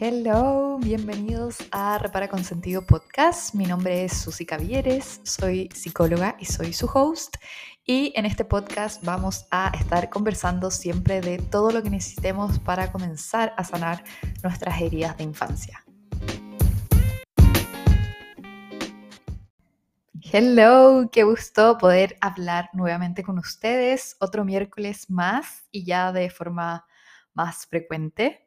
Hello, bienvenidos a Repara con Sentido Podcast. Mi nombre es Susi Cavieres, soy psicóloga y soy su host. Y en este podcast vamos a estar conversando siempre de todo lo que necesitemos para comenzar a sanar nuestras heridas de infancia. Hello, qué gusto poder hablar nuevamente con ustedes otro miércoles más y ya de forma más frecuente.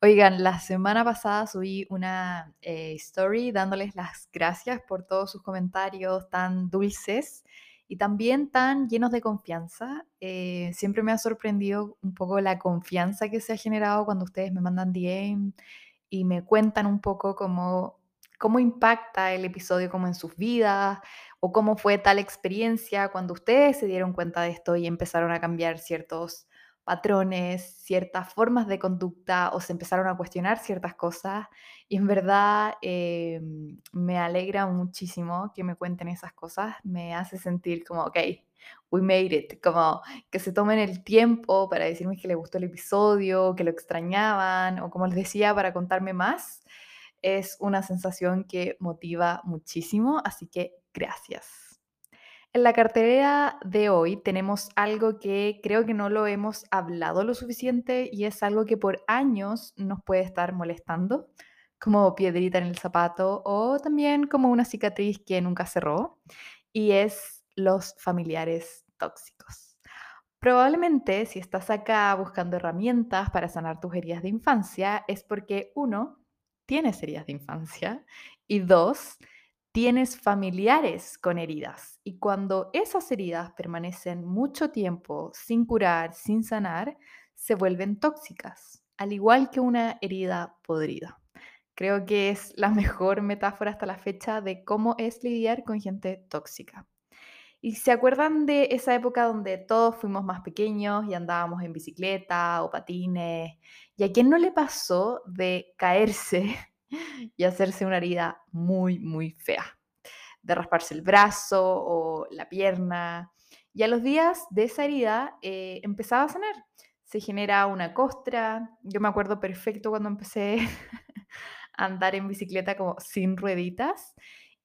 Oigan, la semana pasada subí una eh, story dándoles las gracias por todos sus comentarios tan dulces y también tan llenos de confianza. Eh, siempre me ha sorprendido un poco la confianza que se ha generado cuando ustedes me mandan DM y me cuentan un poco cómo, cómo impacta el episodio como en sus vidas o cómo fue tal experiencia cuando ustedes se dieron cuenta de esto y empezaron a cambiar ciertos patrones, ciertas formas de conducta o se empezaron a cuestionar ciertas cosas. Y en verdad em, me alegra muchísimo que me cuenten esas cosas. Me hace sentir como, ok, we made it. Como que se tomen el tiempo para decirme que les gustó el episodio, que lo extrañaban o como les decía, para contarme más. Es una sensación que motiva muchísimo. Así que gracias. En la cartera de hoy tenemos algo que creo que no lo hemos hablado lo suficiente y es algo que por años nos puede estar molestando, como piedrita en el zapato o también como una cicatriz que nunca cerró, y es los familiares tóxicos. Probablemente si estás acá buscando herramientas para sanar tus heridas de infancia es porque uno, tienes heridas de infancia y dos, tienes familiares con heridas y cuando esas heridas permanecen mucho tiempo sin curar, sin sanar, se vuelven tóxicas, al igual que una herida podrida. Creo que es la mejor metáfora hasta la fecha de cómo es lidiar con gente tóxica. ¿Y se acuerdan de esa época donde todos fuimos más pequeños y andábamos en bicicleta o patines? ¿Y a quién no le pasó de caerse y hacerse una herida muy, muy fea, de rasparse el brazo o la pierna. Y a los días de esa herida eh, empezaba a sanar. Se genera una costra. Yo me acuerdo perfecto cuando empecé a andar en bicicleta como sin rueditas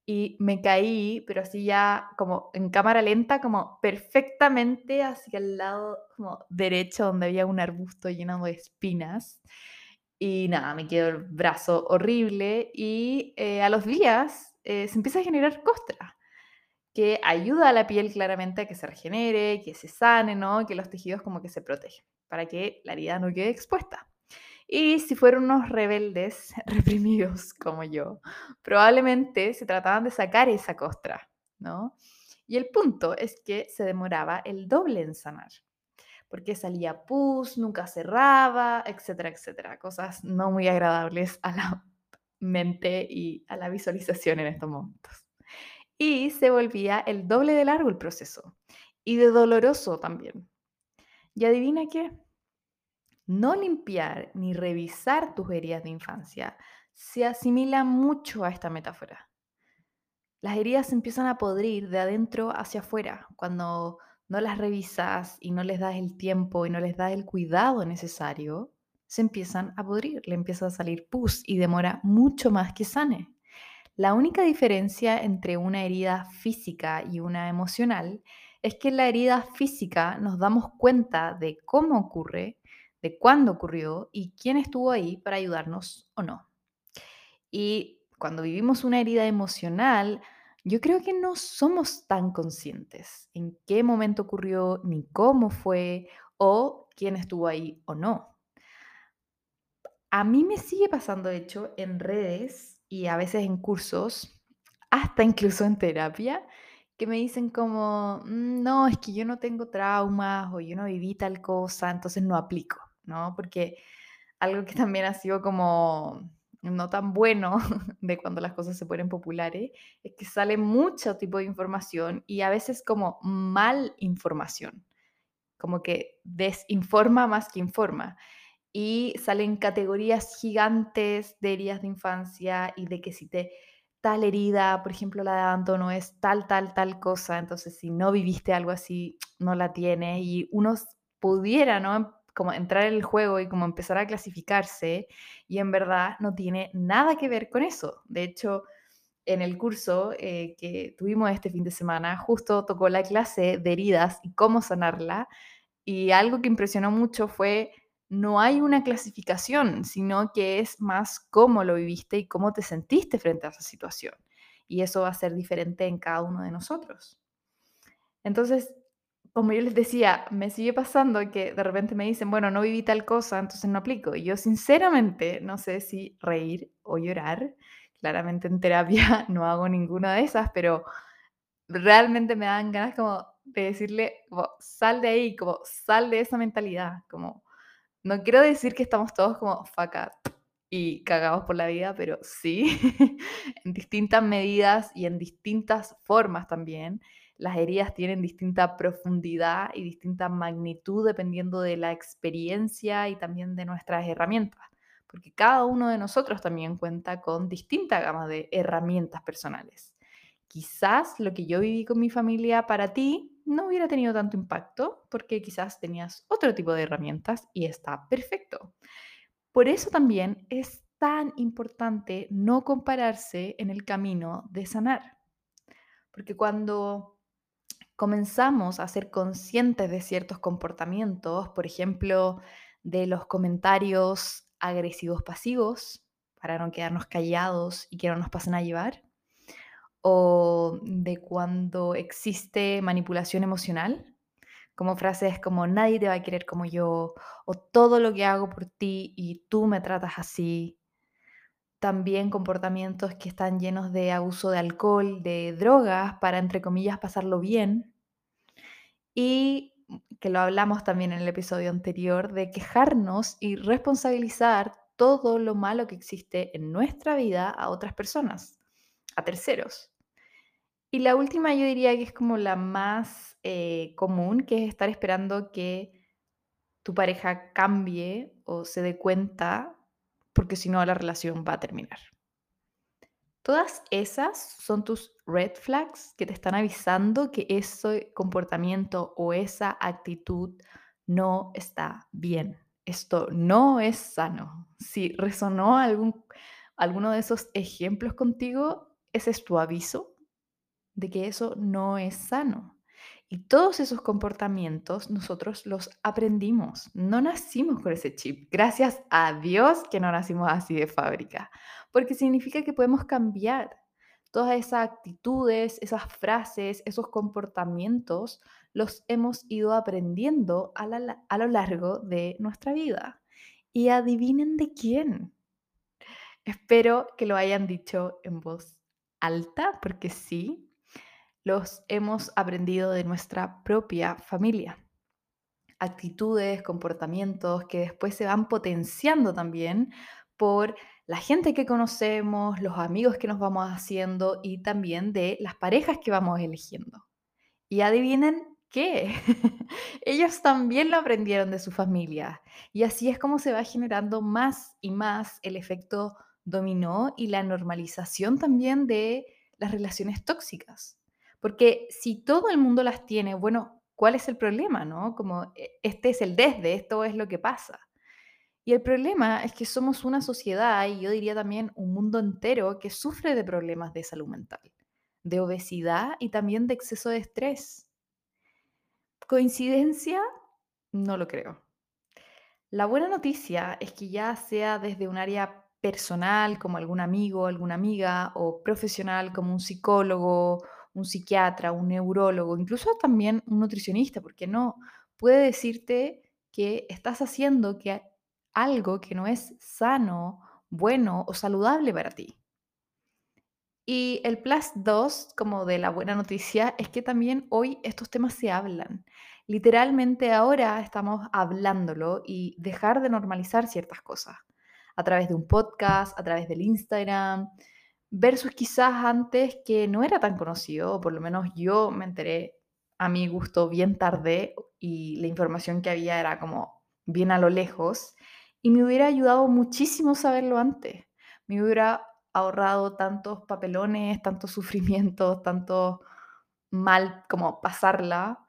y me caí, pero así ya como en cámara lenta, como perfectamente hacia el lado como derecho donde había un arbusto lleno de espinas. Y nada, me quedó el brazo horrible y eh, a los días eh, se empieza a generar costra, que ayuda a la piel claramente a que se regenere, que se sane, ¿no? Que los tejidos como que se protegen, para que la herida no quede expuesta. Y si fueron unos rebeldes reprimidos como yo, probablemente se trataban de sacar esa costra, ¿no? Y el punto es que se demoraba el doble en sanar porque salía pus, nunca cerraba, etcétera, etcétera. Cosas no muy agradables a la mente y a la visualización en estos momentos. Y se volvía el doble de largo el proceso y de doloroso también. Y adivina qué, no limpiar ni revisar tus heridas de infancia se asimila mucho a esta metáfora. Las heridas empiezan a podrir de adentro hacia afuera cuando no las revisas y no les das el tiempo y no les das el cuidado necesario, se empiezan a pudrir, le empieza a salir pus y demora mucho más que sane. La única diferencia entre una herida física y una emocional es que en la herida física nos damos cuenta de cómo ocurre, de cuándo ocurrió y quién estuvo ahí para ayudarnos o no. Y cuando vivimos una herida emocional, yo creo que no somos tan conscientes en qué momento ocurrió, ni cómo fue, o quién estuvo ahí o no. A mí me sigue pasando, de hecho, en redes y a veces en cursos, hasta incluso en terapia, que me dicen como, mm, no, es que yo no tengo traumas o yo no viví tal cosa, entonces no aplico, ¿no? Porque algo que también ha sido como no tan bueno de cuando las cosas se ponen populares, es que sale mucho tipo de información y a veces como mal información, como que desinforma más que informa. Y salen categorías gigantes de heridas de infancia y de que si te tal herida, por ejemplo la de abandono es tal, tal, tal cosa, entonces si no viviste algo así, no la tienes y uno pudiera, ¿no? Como entrar en el juego y como empezar a clasificarse y en verdad no tiene nada que ver con eso. De hecho, en el curso eh, que tuvimos este fin de semana, justo tocó la clase de heridas y cómo sanarla y algo que impresionó mucho fue no hay una clasificación, sino que es más cómo lo viviste y cómo te sentiste frente a esa situación. Y eso va a ser diferente en cada uno de nosotros. Entonces, como yo les decía, me sigue pasando que de repente me dicen, bueno, no viví tal cosa, entonces no aplico. Y yo sinceramente no sé si reír o llorar. Claramente en terapia no hago ninguna de esas, pero realmente me dan ganas como de decirle, como, sal de ahí, como, sal de esa mentalidad, como, no quiero decir que estamos todos como fuck y cagados por la vida, pero sí, en distintas medidas y en distintas formas también. Las heridas tienen distinta profundidad y distinta magnitud dependiendo de la experiencia y también de nuestras herramientas, porque cada uno de nosotros también cuenta con distinta gama de herramientas personales. Quizás lo que yo viví con mi familia para ti no hubiera tenido tanto impacto porque quizás tenías otro tipo de herramientas y está perfecto. Por eso también es tan importante no compararse en el camino de sanar. Porque cuando comenzamos a ser conscientes de ciertos comportamientos, por ejemplo, de los comentarios agresivos pasivos, para no quedarnos callados y que no nos pasen a llevar, o de cuando existe manipulación emocional, como frases como nadie te va a querer como yo, o todo lo que hago por ti y tú me tratas así. También comportamientos que están llenos de abuso de alcohol, de drogas, para, entre comillas, pasarlo bien. Y que lo hablamos también en el episodio anterior, de quejarnos y responsabilizar todo lo malo que existe en nuestra vida a otras personas, a terceros. Y la última yo diría que es como la más eh, común, que es estar esperando que tu pareja cambie o se dé cuenta, porque si no la relación va a terminar. Todas esas son tus red flags que te están avisando que ese comportamiento o esa actitud no está bien. Esto no es sano. Si resonó algún, alguno de esos ejemplos contigo, ese es tu aviso de que eso no es sano. Y todos esos comportamientos nosotros los aprendimos. No nacimos con ese chip. Gracias a Dios que no nacimos así de fábrica. Porque significa que podemos cambiar todas esas actitudes, esas frases, esos comportamientos, los hemos ido aprendiendo a, a lo largo de nuestra vida. Y adivinen de quién. Espero que lo hayan dicho en voz alta, porque sí, los hemos aprendido de nuestra propia familia. Actitudes, comportamientos que después se van potenciando también por la gente que conocemos, los amigos que nos vamos haciendo y también de las parejas que vamos eligiendo. Y adivinen qué, ellos también lo aprendieron de su familia. Y así es como se va generando más y más el efecto dominó y la normalización también de las relaciones tóxicas. Porque si todo el mundo las tiene, bueno, ¿cuál es el problema, no? Como e, este es el desde, esto es lo que pasa. Y el problema es que somos una sociedad y yo diría también un mundo entero que sufre de problemas de salud mental, de obesidad y también de exceso de estrés. ¿Coincidencia? No lo creo. La buena noticia es que ya sea desde un área personal como algún amigo, alguna amiga, o profesional como un psicólogo un psiquiatra, un neurólogo, incluso también un nutricionista, porque no puede decirte que estás haciendo que algo que no es sano, bueno o saludable para ti. Y el plus 2, como de la buena noticia, es que también hoy estos temas se hablan. Literalmente ahora estamos hablándolo y dejar de normalizar ciertas cosas a través de un podcast, a través del Instagram, versus quizás antes que no era tan conocido, o por lo menos yo me enteré a mi gusto bien tarde y la información que había era como bien a lo lejos y me hubiera ayudado muchísimo saberlo antes. Me hubiera ahorrado tantos papelones, tantos sufrimientos, tanto mal como pasarla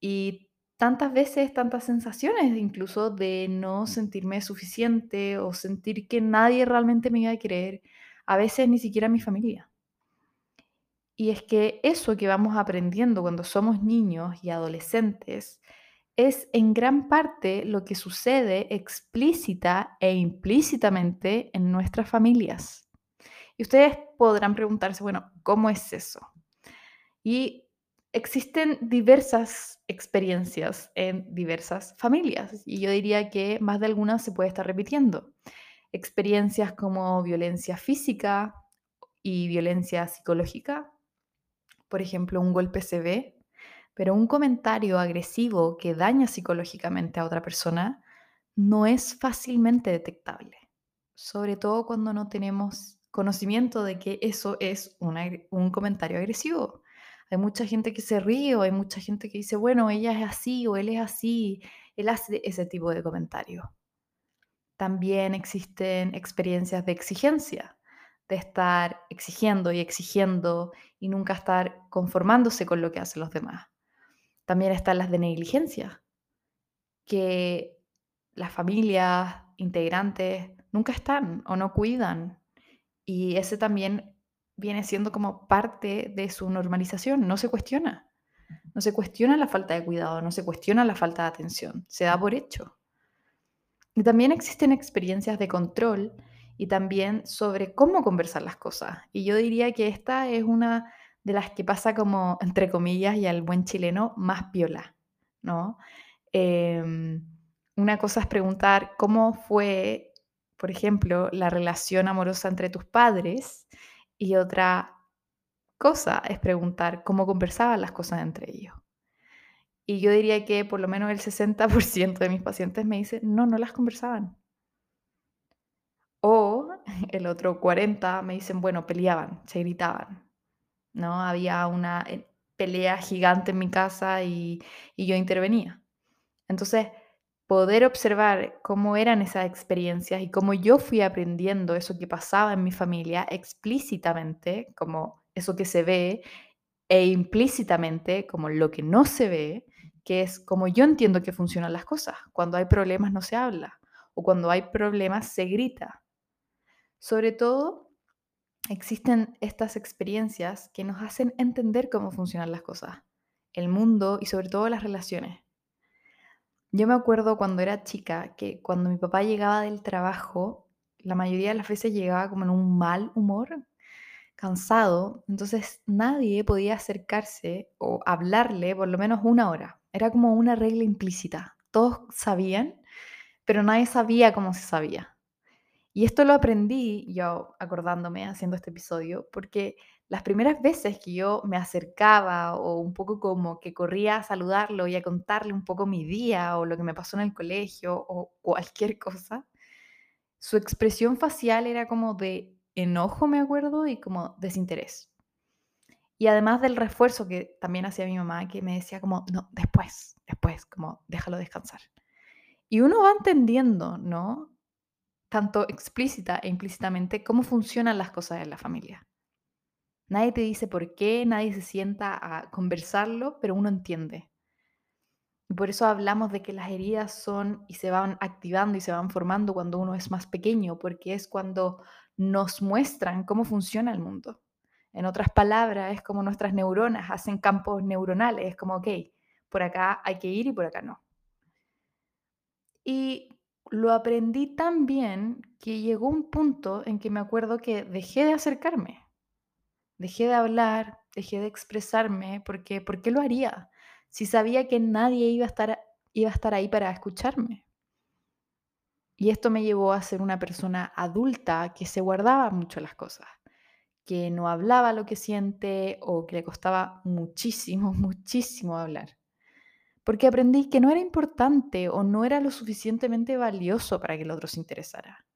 y tantas veces, tantas sensaciones, incluso de no sentirme suficiente o sentir que nadie realmente me iba a querer, a veces ni siquiera mi familia. Y es que eso que vamos aprendiendo cuando somos niños y adolescentes es en gran parte lo que sucede explícita e implícitamente en nuestras familias. Y ustedes podrán preguntarse, bueno, ¿cómo es eso? Y existen diversas experiencias en diversas familias y yo diría que más de algunas se puede estar repitiendo. Experiencias como violencia física y violencia psicológica. Por ejemplo, un golpe se ve, pero un comentario agresivo que daña psicológicamente a otra persona no es fácilmente detectable, sobre todo cuando no tenemos conocimiento de que eso es un comentario agresivo. Hay mucha gente que se ríe o hay mucha gente que dice, bueno, ella es así o él es así. Él hace ese tipo de comentarios. También existen experiencias de exigencia, de estar exigiendo y exigiendo y nunca estar conformándose con lo que hacen los demás. También están las de negligencia, que las familias integrantes nunca están o no cuidan. Y ese también viene siendo como parte de su normalización, no se cuestiona. No se cuestiona la falta de cuidado, no se cuestiona la falta de atención, se da por hecho. También existen experiencias de control y también sobre cómo conversar las cosas. Y yo diría que esta es una de las que pasa como, entre comillas, y al buen chileno, más piola, ¿no? Em, una cosa es preguntar cómo fue, por ejemplo, la relación amorosa entre tus padres y otra cosa es preguntar cómo conversaban las cosas entre ellos. Y yo diría que por lo menos el 60% de mis pacientes me dicen, no, no las conversaban. O el otro 40% me dicen, bueno, peleaban, se gritaban. ¿no? Había una eh, pelea gigante en mi casa y, y yo intervenía. Entonces, poder observar cómo eran esas experiencias y cómo yo fui aprendiendo eso que pasaba en mi familia explícitamente, como eso que se ve, e implícitamente como lo que no se ve, que es como yo entiendo que funcionan las cosas. Cuando hay problemas no se habla o cuando hay problemas se grita. Sobre todo, existen estas experiencias que nos hacen entender cómo funcionan las cosas, el mundo y sobre todo las relaciones. Yo me acuerdo cuando era chica que cuando mi papá llegaba del trabajo, la mayoría de las veces llegaba como en un mal humor, cansado, entonces nadie podía acercarse o hablarle por lo menos una hora. Era como una regla implícita. Todos sabían, pero nadie sabía cómo se sabía. Y esto lo aprendí yo acordándome haciendo este episodio, porque las primeras veces que yo me acercaba o un poco como que corría a saludarlo y a contarle un poco mi día o lo que me pasó en el colegio o cualquier cosa, su expresión facial era como de enojo, me acuerdo, y como desinterés. Y además del refuerzo que también hacía mi mamá, que me decía como, no, después, después, como déjalo descansar. Y uno va entendiendo, ¿no? Tanto explícita e implícitamente cómo funcionan las cosas en la familia. Nadie te dice por qué, nadie se sienta a conversarlo, pero uno entiende. Y por eso hablamos de que las heridas son y se van activando y se van formando cuando uno es más pequeño, porque es cuando nos muestran cómo funciona el mundo. En otras palabras, es como nuestras neuronas hacen campos neuronales, es como, ok, por acá hay que ir y por acá no. Y lo aprendí tan bien que llegó un punto en que me acuerdo que dejé de acercarme. Dejé de hablar, dejé de expresarme, porque ¿por qué lo haría? Si sabía que nadie iba a estar, iba a estar ahí para escucharme. Y esto me llevó a ser una persona adulta que se guardaba mucho las cosas, que no hablaba lo que siente o que le costaba muchísimo, muchísimo hablar. Porque aprendí que no era importante o no era lo suficientemente valioso para que el otro se interesara.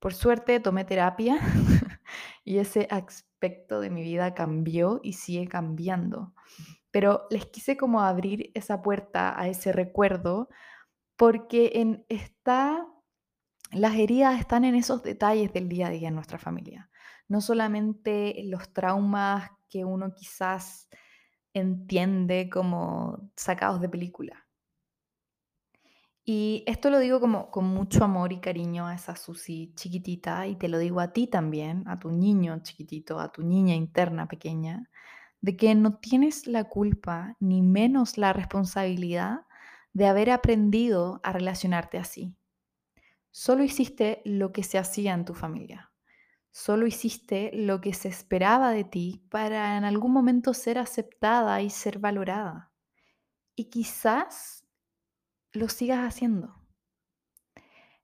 Por suerte tomé terapia y ese aspecto de mi vida cambió y sigue cambiando. Pero les quise como abrir esa puerta a ese recuerdo porque en está, las heridas están en esos detalles del día a día en nuestra familia. No solamente los traumas que uno quizás entiende como sacados de película. Y esto lo digo como con mucho amor y cariño a esa Susi chiquitita y te lo digo a ti también, a tu niño chiquitito, a tu niña interna pequeña, de que no tienes la culpa ni menos la responsabilidad de haber aprendido a relacionarte así. Solo hiciste lo que se hacía en tu familia. Solo hiciste lo que se esperaba de ti para en algún momento ser aceptada y ser valorada. Y quizás lo sigas haciendo.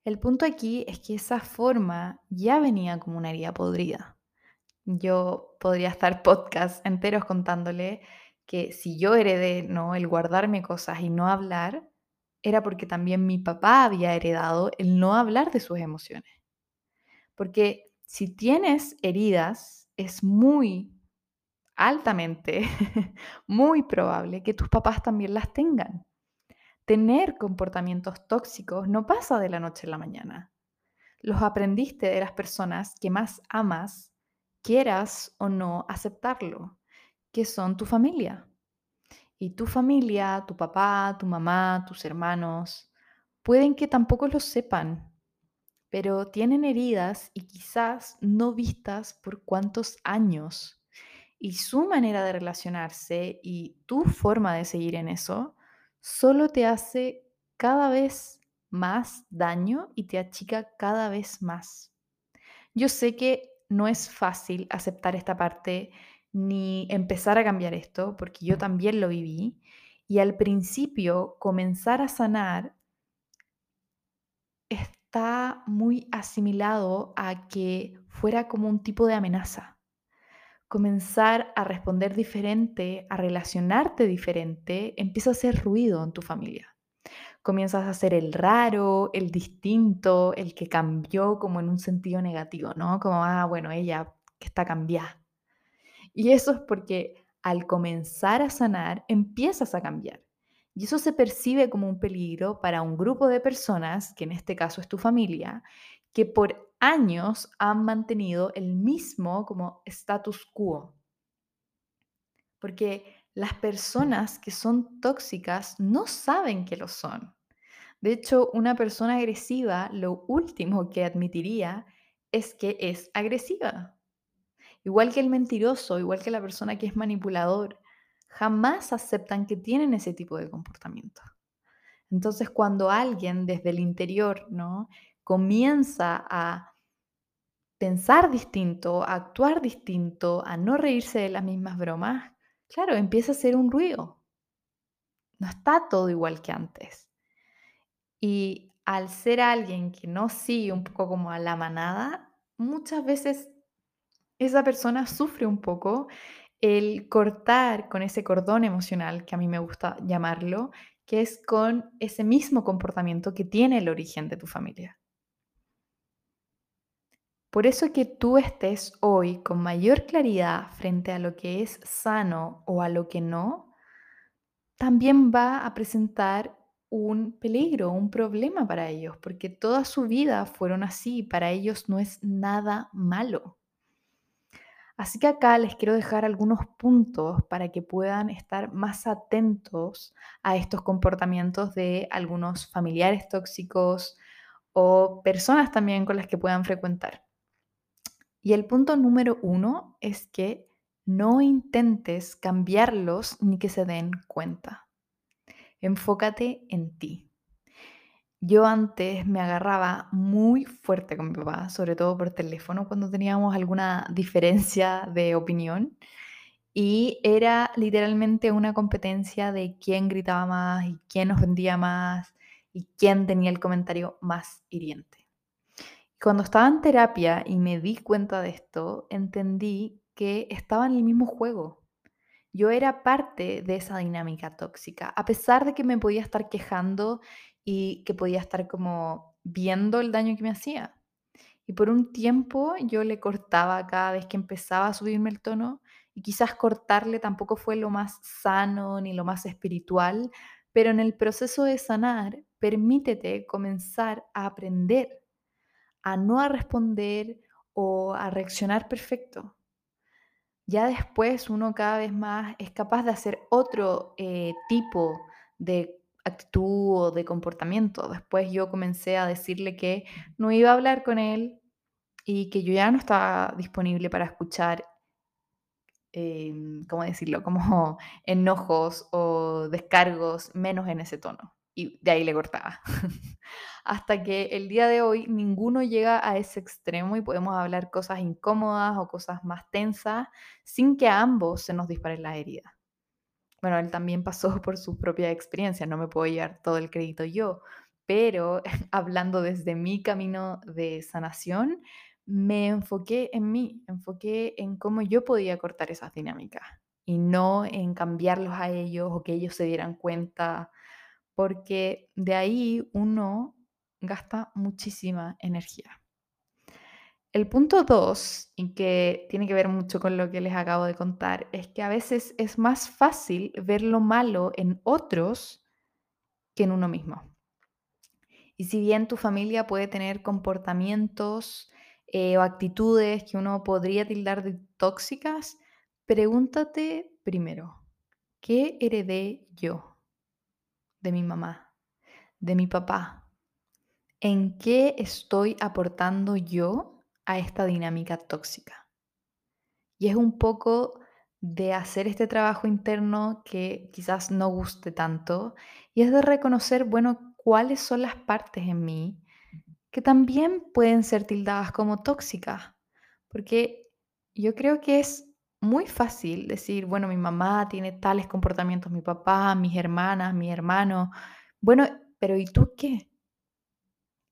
El punto aquí es que esa forma ya venía como una herida podrida. Yo podría estar podcast enteros contándole que si yo heredé no el guardarme cosas y no hablar, era porque también mi papá había heredado el no hablar de sus emociones. Porque si tienes heridas, es muy altamente, muy probable que tus papás también las tengan tener comportamientos tóxicos no pasa de la noche a la mañana. Los aprendiste de las personas que más amas, quieras o no aceptarlo, que son tu familia. Y tu familia, tu papá, tu mamá, tus hermanos, pueden que tampoco lo sepan, pero tienen heridas y quizás no vistas por cuántos años. Y su manera de relacionarse y tu forma de seguir en eso solo te hace cada vez más daño y te achica cada vez más. Yo sé que no es fácil aceptar esta parte ni empezar a cambiar esto, porque yo también lo viví, y al principio comenzar a sanar está muy asimilado a que fuera como un tipo de amenaza comenzar a responder diferente, a relacionarte diferente, empieza a hacer ruido en tu familia. Comienzas a ser el raro, el distinto, el que cambió como en un sentido negativo, ¿no? Como, ah, bueno, ella que está cambiada. Y eso es porque al comenzar a sanar, empiezas a cambiar. Y eso se percibe como un peligro para un grupo de personas, que en este caso es tu familia, que por años han mantenido el mismo como status quo. Porque las personas que son tóxicas no saben que lo son. De hecho, una persona agresiva lo último que admitiría es que es agresiva. Igual que el mentiroso, igual que la persona que es manipulador, jamás aceptan que tienen ese tipo de comportamiento. Entonces, cuando alguien desde el interior, ¿no? comienza a pensar distinto, a actuar distinto, a no reírse de las mismas bromas, claro, empieza a ser un ruido. No está todo igual que antes. Y al ser alguien que no sigue un poco como a la manada, muchas veces esa persona sufre un poco el cortar con ese cordón emocional, que a mí me gusta llamarlo, que es con ese mismo comportamiento que tiene el origen de tu familia. Por eso que tú estés hoy con mayor claridad frente a lo que es sano o a lo que no, también va a presentar un peligro, un problema para ellos, porque toda su vida fueron así, para ellos no es nada malo. Así que acá les quiero dejar algunos puntos para que puedan estar más atentos a estos comportamientos de algunos familiares tóxicos o personas también con las que puedan frecuentar. Y el punto número uno es que no intentes cambiarlos ni que se den cuenta. Enfócate en ti. Yo antes me agarraba muy fuerte con mi papá, sobre todo por teléfono, cuando teníamos alguna diferencia de opinión. Y era literalmente una competencia de quién gritaba más y quién ofendía más y quién tenía el comentario más hiriente. Cuando estaba en terapia y me di cuenta de esto, entendí que estaba en el mismo juego. Yo era parte de esa dinámica tóxica, a pesar de que me podía estar quejando y que podía estar como viendo el daño que me hacía. Y por un tiempo yo le cortaba cada vez que empezaba a subirme el tono y quizás cortarle tampoco fue lo más sano ni lo más espiritual, pero en el proceso de sanar, permítete comenzar a aprender a no responder o a reaccionar perfecto. ya después uno cada vez más es capaz de hacer otro eh, tipo de actitud o de comportamiento. Después yo comencé a decirle que no iba a hablar con él y que yo ya no estaba disponible para escuchar, em, ¿cómo decirlo? Como enojos o descargos, menos en ese tono. Y de ahí le cortaba. Hasta que el día de hoy ninguno llega a ese extremo y podemos hablar cosas incómodas o cosas más tensas sin que a ambos se nos disparen las heridas. Bueno, él también pasó por sus propias experiencias, no me puedo llevar todo el crédito yo, pero hablando desde mi camino de sanación, me enfoqué en mí, enfoqué en cómo yo podía cortar esas dinámicas y no en cambiarlos a ellos o que ellos se dieran cuenta, porque de ahí uno gasta muchísima energía. El punto dos, y que tiene que ver mucho con lo que les acabo de contar, es que a veces es más fácil ver lo malo en otros que en uno mismo. Y si bien tu familia puede tener comportamientos eh, o actitudes que uno podría tildar de tóxicas, pregúntate primero, ¿qué heredé yo de mi mamá, de mi papá? ¿En qué estoy aportando yo a esta dinámica tóxica? Y es un poco de hacer este trabajo interno que quizás no guste tanto y es de reconocer, bueno, cuáles son las partes en mí que también pueden ser tildadas como tóxicas, porque yo creo que es muy fácil decir, bueno, mi mamá tiene tales comportamientos, mi papá, mis hermanas, mi hermano, bueno, pero ¿y tú qué?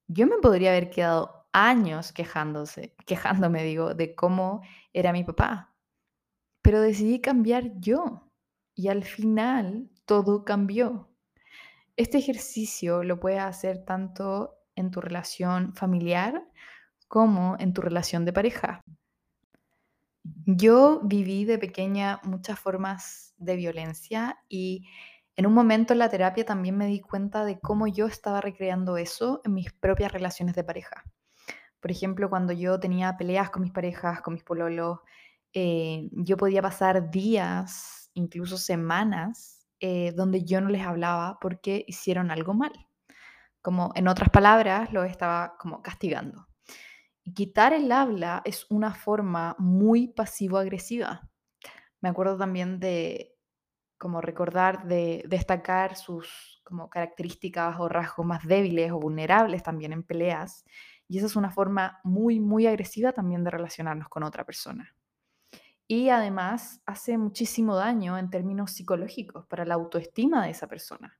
Yo me podría haber quedado años quejándose, quejándome, digo, de cómo era mi papá, pero decidí cambiar yo y al final todo cambió. Este ejercicio lo puedes hacer tanto en tu relación familiar como en tu relación de pareja. Yo viví de pequeña muchas formas de violencia y en un momento en la terapia también me di cuenta de cómo yo estaba recreando eso en mis propias relaciones de pareja. Por ejemplo, cuando yo tenía peleas con mis parejas, con mis pololos, eh, yo podía pasar días, incluso semanas, eh, donde yo no les hablaba porque hicieron algo mal como en otras palabras, lo estaba como castigando. Y quitar el habla es una forma muy pasivo-agresiva. Me acuerdo también de como recordar de destacar sus como características o rasgos más débiles o vulnerables también en peleas. Y esa es una forma muy, muy agresiva también de relacionarnos con otra persona. Y además hace muchísimo daño en términos psicológicos para la autoestima de esa persona.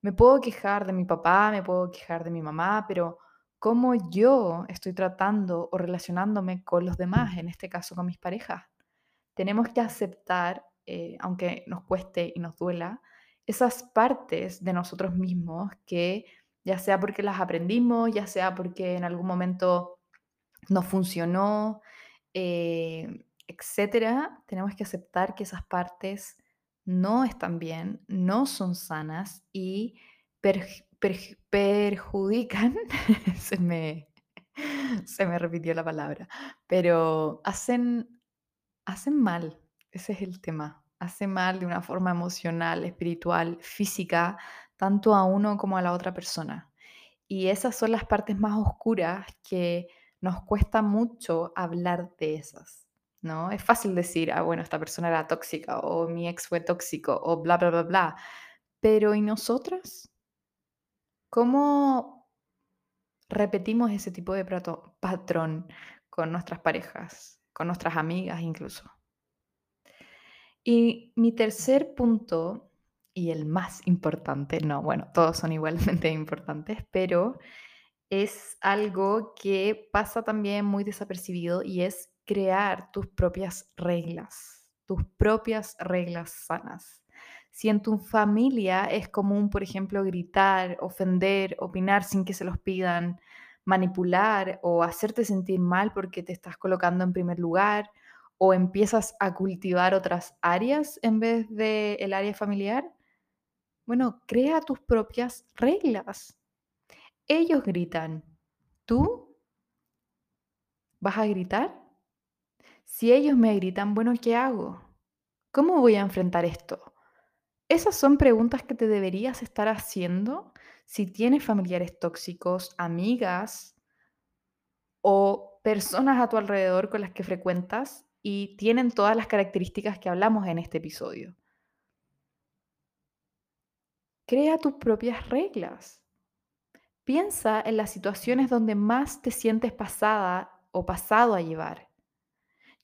Me puedo quejar de mi papá, me puedo quejar de mi mamá, pero cómo yo estoy tratando o relacionándome con los demás, en este caso con mis parejas. Tenemos que aceptar, eh, aunque nos cueste y nos duela, esas partes de nosotros mismos que ya sea porque las aprendimos, ya sea porque en algún momento no funcionó, eh, etcétera, tenemos que aceptar que esas partes no están bien, no son sanas y perjudican, se me, se me repitió la palabra, pero hacen, hacen mal, ese es el tema, hacen mal de una forma emocional, espiritual, física, tanto a uno como a la otra persona. Y esas son las partes más oscuras que nos cuesta mucho hablar de esas. ¿no? Es fácil decir, ah, bueno, esta persona era tóxica o mi ex fue tóxico o bla, bla, bla, bla. Pero ¿y nosotras? ¿Cómo repetimos ese tipo de patrón con nuestras parejas, con nuestras amigas incluso? Y mi tercer punto, y el más importante, no, bueno, todos son igualmente importantes, pero es algo que pasa también muy desapercibido y es crear tus propias reglas, tus propias reglas sanas. Si en tu familia es común, por ejemplo, gritar, ofender, opinar sin que se los pidan, manipular o hacerte sentir mal porque te estás colocando en primer lugar o empiezas a cultivar otras áreas en vez del el área familiar, bueno, crea tus propias reglas. Ellos gritan, ¿tú vas a gritar? Si ellos me gritan, bueno, ¿qué hago? ¿Cómo voy a enfrentar esto? Esas son preguntas que te deberías estar haciendo si tienes familiares tóxicos, amigas o personas a tu alrededor con las que frecuentas y tienen todas las características que hablamos en este episodio. Crea tus propias reglas. Piensa en las situaciones donde más te sientes pasada o pasado a llevar.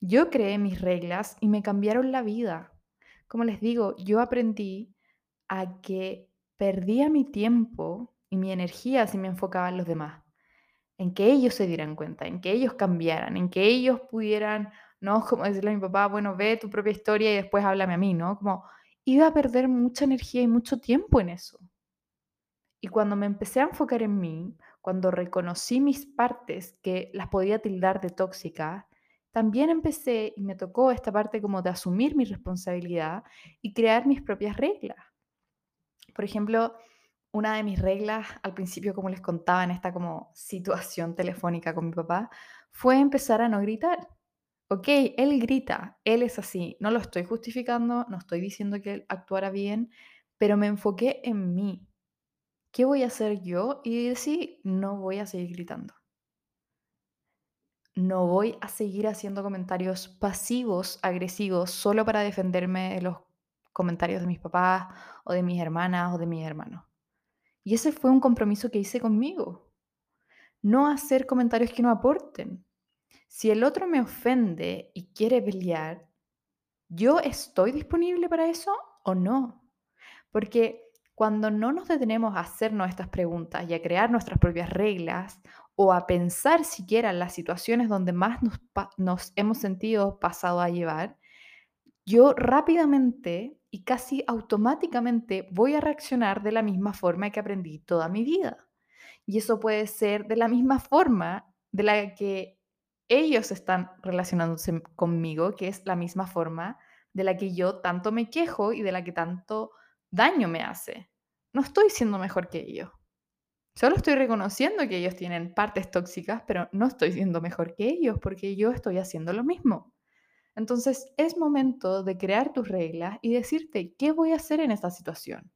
Yo creé mis reglas y me cambiaron la vida. Como les digo, yo aprendí a que perdía mi tiempo y mi energía si me enfocaba en los demás, en que ellos se dieran cuenta, en que ellos cambiaran, en que ellos pudieran, no como decirle a mi papá, bueno, ve tu propia historia y después háblame a mí, ¿no? Como iba a perder mucha energía y mucho tiempo en eso. Y cuando me empecé a enfocar en mí, cuando reconocí mis partes que las podía tildar de tóxicas, también empecé y me tocó esta parte como de asumir mi responsabilidad y crear mis propias reglas. Por ejemplo, una de mis reglas al principio, como les contaba en esta como situación telefónica con mi papá, fue empezar a no gritar. Ok, él grita, él es así, no lo estoy justificando, no estoy diciendo que él actuara bien, pero me enfoqué en mí. ¿Qué voy a hacer yo? Y decidí, no voy a seguir gritando no voy a seguir haciendo comentarios pasivos, agresivos, solo para defenderme de los comentarios de mis papás o de mis hermanas o de mis hermanos. Y ese fue un compromiso que hice conmigo. No hacer comentarios que no aporten. Si el otro me ofende y quiere pelear, ¿yo estoy disponible para eso o no? Porque cuando no nos detenemos a hacernos estas preguntas y a crear nuestras propias reglas o a pensar siquiera en las situaciones donde más nos, hemos sentido pasado a llevar, yo rápidamente y casi automáticamente voy a reaccionar de la misma forma que aprendí toda mi vida. Y eso puede ser de la misma forma de la que ellos están relacionándose conmigo, que es la misma forma de la que yo tanto me quejo y de la que tanto daño me hace. No estoy siendo mejor que ellos. Solo estoy reconociendo que ellos tienen partes tóxicas, pero no estoy siendo mejor que ellos porque yo estoy haciendo lo mismo. Entonces es momento de crear tus reglas y decirte qué voy a hacer en esta situación.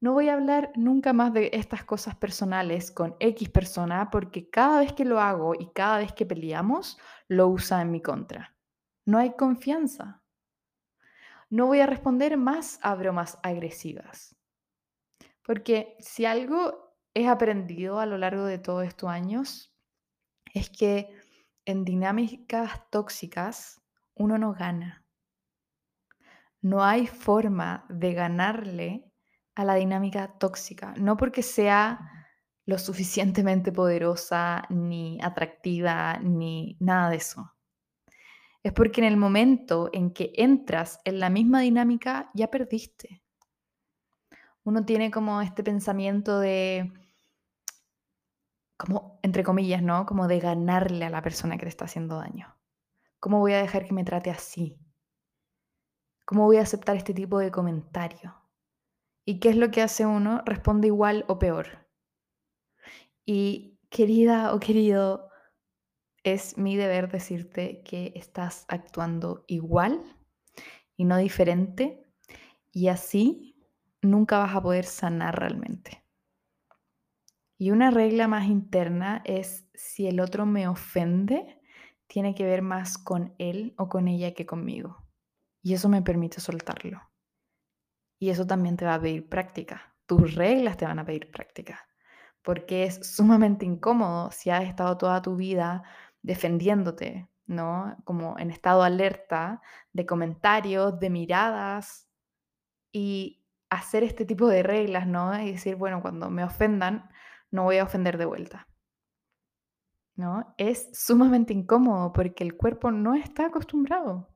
No voy a hablar nunca más de estas cosas personales con X persona porque cada vez que lo hago y cada vez que peleamos, lo usa en mi contra. No hay confianza. No voy a responder más a bromas agresivas. Porque si algo he aprendido a lo largo de todos estos años, es que en dinámicas tóxicas uno no gana. No hay forma de ganarle a la dinámica tóxica, no porque sea lo suficientemente poderosa, ni atractiva, ni nada de eso es porque en el momento en que entras en la misma dinámica ya perdiste. Uno tiene como este pensamiento de, como, entre comillas, ¿no? Como de ganarle a la persona que te está haciendo daño. ¿Cómo voy a dejar que me trate así? ¿Cómo voy a aceptar este tipo de comentario? ¿Y qué es lo que hace uno? Responde igual o peor. Y querida o querido, es mi deber decirte que estás actuando igual y no diferente y así nunca vas a poder sanar realmente. Y una regla más interna es si el otro me ofende, tiene que ver más con él o con ella que conmigo. Y eso me permite soltarlo. Y eso también te va a pedir práctica. Tus reglas te van a pedir práctica. Porque es sumamente incómodo si has estado toda tu vida defendiéndote, ¿no? Como en estado alerta de comentarios, de miradas y hacer este tipo de reglas, ¿no? Y decir, bueno, cuando me ofendan, no voy a ofender de vuelta. ¿No? Es sumamente incómodo porque el cuerpo no está acostumbrado.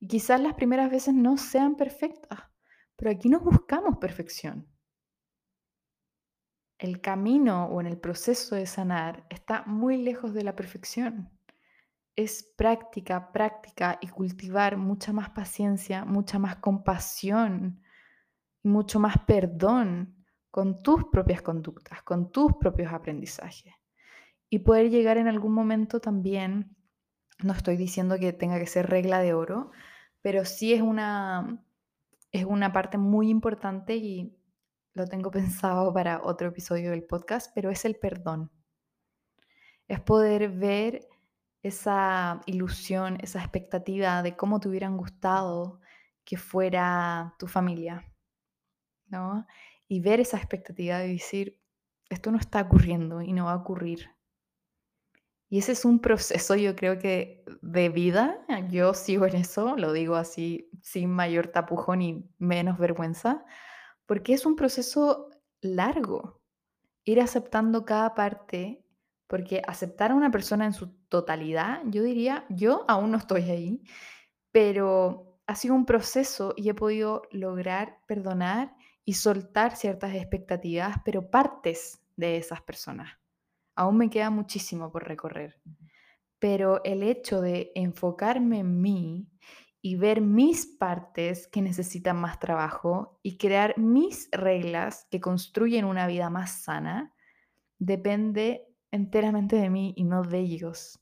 Y quizás las primeras veces no sean perfectas, pero aquí no buscamos perfección. El camino o en el proceso de sanar está muy lejos de la perfección. Es práctica, práctica y cultivar mucha más paciencia, mucha más compasión mucho más perdón con tus propias conductas, con tus propios aprendizajes. Y poder llegar en algún momento también No estoy diciendo que tenga que ser regla de oro, pero sí es una, es una parte muy importante y lo tengo pensado para otro episodio del podcast, pero es el perdón. Es poder ver esa ilusión, esa expectativa de cómo te hubieran gustado que fuera tu familia, ¿no? Y ver esa expectativa de decir, esto no está ocurriendo y no va a ocurrir. Y ese es un proceso, yo creo que de vida, yo sigo en eso, lo digo así sin mayor tapujo ni menos vergüenza, porque es un proceso largo, ir aceptando cada parte, porque aceptar a una persona en su totalidad, yo diría, yo aún no estoy ahí, pero ha sido un proceso y he podido lograr perdonar y soltar ciertas expectativas, pero partes de esas personas. Aún me queda muchísimo por recorrer, pero el hecho de enfocarme en mí y ver mis partes que necesitan más trabajo y crear mis reglas que construyen una vida más sana, depende enteramente de mí y no de ellos.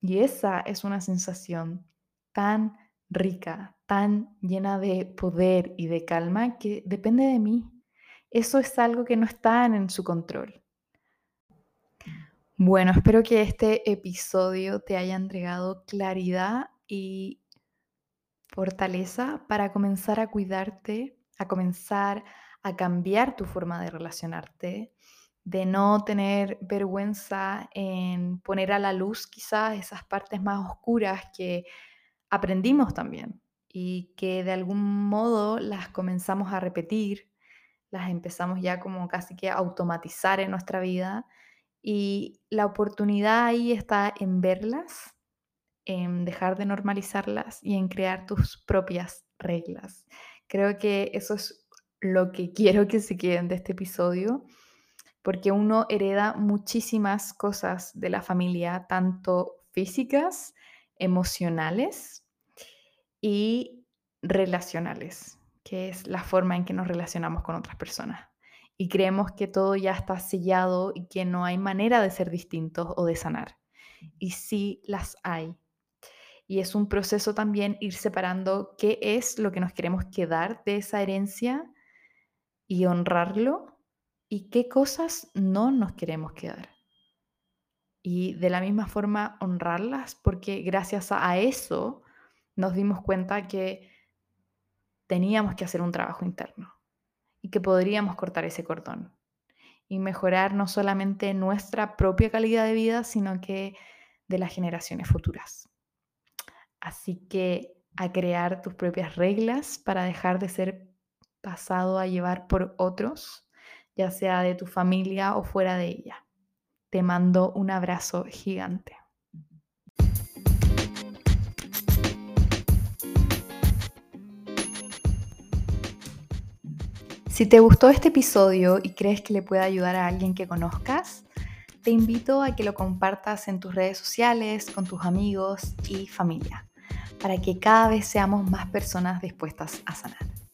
Y esa es una sensación tan rica, tan llena de poder y de calma que depende de mí. Eso es algo que no está en su control. Bueno, espero que este episodio te haya entregado claridad y fortaleza para comenzar a cuidarte, a comenzar a cambiar tu forma de relacionarte, de no tener vergüenza en poner a la luz quizás esas partes más oscuras que aprendimos también y que de algún modo las comenzamos a repetir, las empezamos ya como casi que a automatizar en nuestra vida y la oportunidad ahí está en verlas, en dejar de normalizarlas y en crear tus propias reglas. Creo que eso es lo que quiero que se queden de este episodio, porque uno hereda muchísimas cosas de la familia, tanto físicas, emocionales y relacionales, que es la forma en que nos relacionamos con otras personas y creemos que todo ya está sellado y que no hay manera de ser distintos o de sanar. Y sí las hay. Y es un proceso también ir separando qué es lo que nos queremos quedar de esa herencia y honrarlo y qué cosas no nos queremos quedar. Y de la misma forma honrarlas porque gracias a eso nos dimos cuenta que teníamos que hacer un trabajo interno y que podríamos cortar ese cordón y mejorar no solamente nuestra propia calidad de vida, sino que de las generaciones futuras. Así que a crear tus propias reglas para dejar de ser pasado a llevar por otros, ya sea de tu familia o fuera de ella. Te mando un abrazo gigante. Si te gustó este episodio y crees que le puede ayudar a alguien que conozcas, te invito a que lo compartas en tus redes sociales, con tus amigos y familia, para que cada vez seamos más personas dispuestas a sanar.